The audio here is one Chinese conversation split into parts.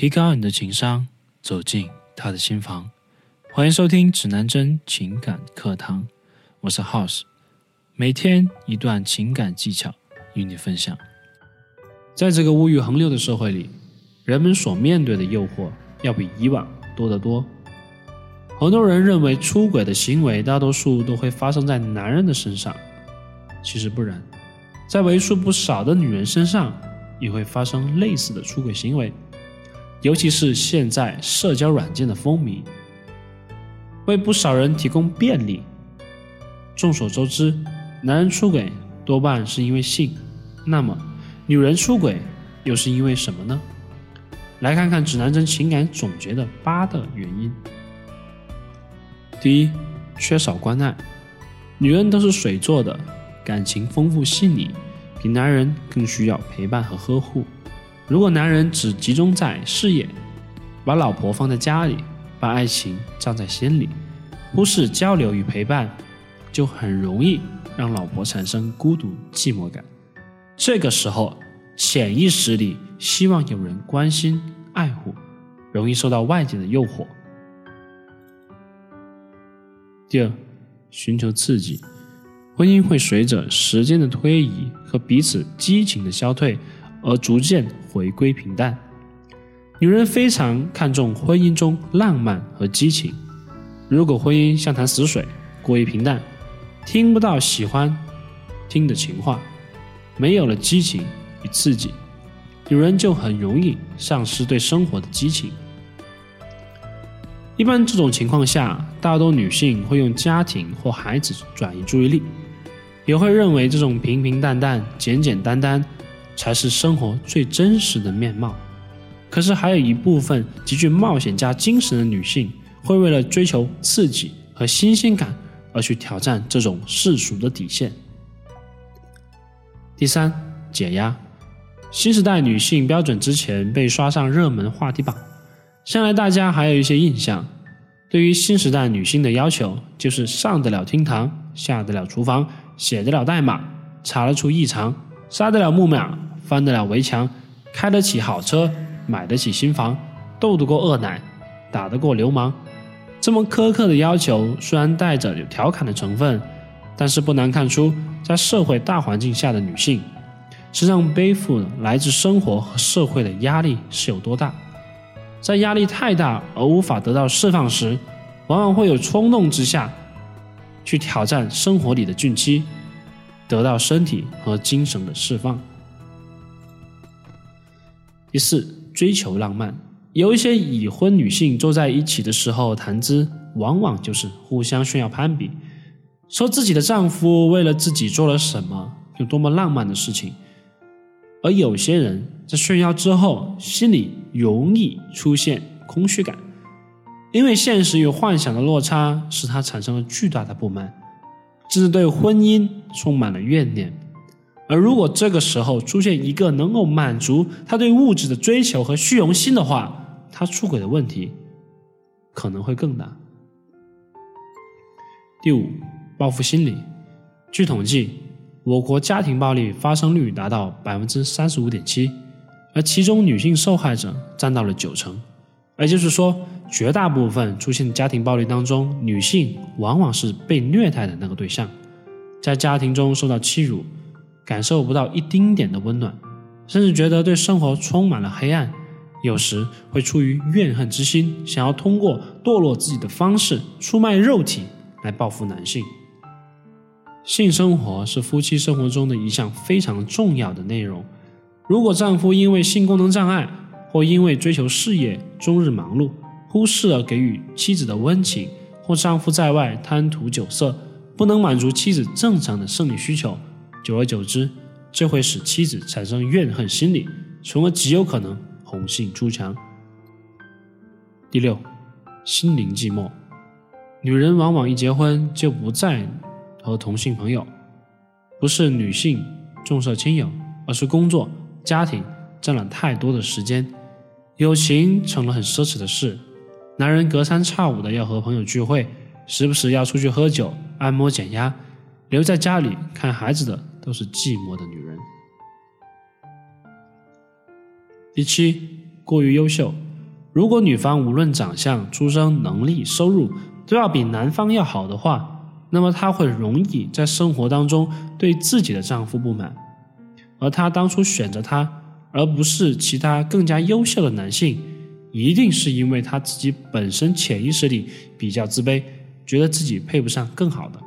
提高你的情商，走进他的心房。欢迎收听指南针情感课堂，我是 House，每天一段情感技巧与你分享。在这个物欲横流的社会里，人们所面对的诱惑要比以往多得多。很多人认为出轨的行为大多数都会发生在男人的身上，其实不然，在为数不少的女人身上也会发生类似的出轨行为。尤其是现在社交软件的风靡，为不少人提供便利。众所周知，男人出轨多半是因为性，那么女人出轨又是因为什么呢？来看看指南针情感总结的八个原因。第一，缺少关爱。女人都是水做的，感情丰富细腻，比男人更需要陪伴和呵护。如果男人只集中在事业，把老婆放在家里，把爱情葬在心里，忽视交流与陪伴，就很容易让老婆产生孤独寂寞感。这个时候，潜意识里希望有人关心爱护，容易受到外界的诱惑。第二，寻求刺激，婚姻会随着时间的推移和彼此激情的消退。而逐渐回归平淡。女人非常看重婚姻中浪漫和激情。如果婚姻像潭死水，过于平淡，听不到喜欢听的情话，没有了激情与刺激，女人就很容易丧失对生活的激情。一般这种情况下，大多女性会用家庭或孩子转移注意力，也会认为这种平平淡淡、简简单单。才是生活最真实的面貌。可是，还有一部分极具冒险家精神的女性，会为了追求刺激和新鲜感而去挑战这种世俗的底线。第三，解压。新时代女性标准之前被刷上热门话题榜，向来大家还有一些印象。对于新时代女性的要求，就是上得了厅堂，下得了厨房，写得了代码，查得出异常，杀得了木马。翻得了围墙，开得起好车，买得起新房，斗得过恶奶，打得过流氓。这么苛刻的要求，虽然带着有调侃的成分，但是不难看出，在社会大环境下的女性，身上背负来自生活和社会的压力是有多大。在压力太大而无法得到释放时，往往会有冲动之下，去挑战生活里的禁期，得到身体和精神的释放。第四，追求浪漫。有一些已婚女性坐在一起的时候谈资，往往就是互相炫耀攀比，说自己的丈夫为了自己做了什么，有多么浪漫的事情。而有些人在炫耀之后，心里容易出现空虚感，因为现实与幻想的落差，使他产生了巨大的不满，甚至对婚姻充满了怨念。而如果这个时候出现一个能够满足他对物质的追求和虚荣心的话，他出轨的问题可能会更大。第五，报复心理。据统计，我国家庭暴力发生率达到百分之三十五点七，而其中女性受害者占到了九成。也就是说，绝大部分出现家庭暴力当中，女性往往是被虐待的那个对象，在家庭中受到欺辱。感受不到一丁点的温暖，甚至觉得对生活充满了黑暗。有时会出于怨恨之心，想要通过堕落自己的方式出卖肉体来报复男性。性生活是夫妻生活中的一项非常重要的内容。如果丈夫因为性功能障碍，或因为追求事业终日忙碌，忽视了给予妻子的温情，或丈夫在外贪图酒色，不能满足妻子正常的生理需求。久而久之，这会使妻子产生怨恨心理，从而极有可能红杏出墙。第六，心灵寂寞。女人往往一结婚就不再和同性朋友，不是女性重色轻友，而是工作、家庭占了太多的时间，友情成了很奢侈的事。男人隔三差五的要和朋友聚会，时不时要出去喝酒、按摩、减压，留在家里看孩子的。都是寂寞的女人。第七，过于优秀。如果女方无论长相、出生、能力、收入都要比男方要好的话，那么她会容易在生活当中对自己的丈夫不满，而她当初选择他而不是其他更加优秀的男性，一定是因为她自己本身潜意识里比较自卑，觉得自己配不上更好的。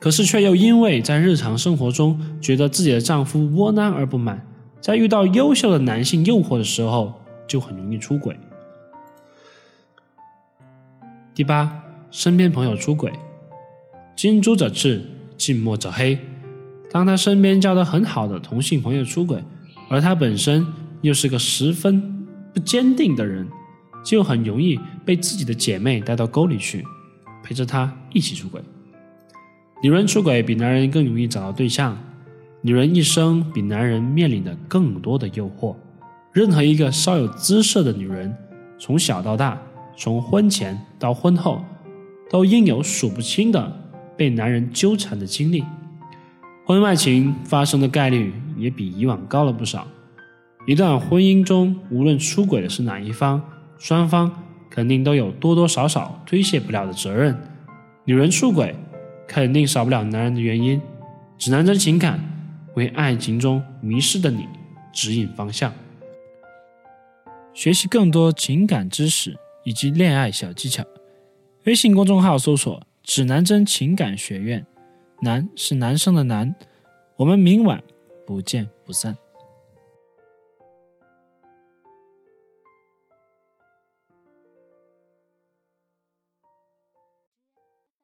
可是却又因为在日常生活中觉得自己的丈夫窝囊而不满，在遇到优秀的男性诱惑的时候。就很容易出轨。第八，身边朋友出轨，近朱者赤，近墨者黑。当他身边交的很好的同性朋友出轨，而他本身又是个十分不坚定的人，就很容易被自己的姐妹带到沟里去，陪着他一起出轨。女人出轨比男人更容易找到对象，女人一生比男人面临的更多的诱惑。任何一个稍有姿色的女人，从小到大，从婚前到婚后，都应有数不清的被男人纠缠的经历。婚外情发生的概率也比以往高了不少。一段婚姻中，无论出轨的是哪一方，双方肯定都有多多少少推卸不了的责任。女人出轨，肯定少不了男人的原因。指南针情感为爱情中迷失的你指引方向。学习更多情感知识以及恋爱小技巧，微信公众号搜索“指南针情感学院”，男是男生的男，我们明晚不见不散。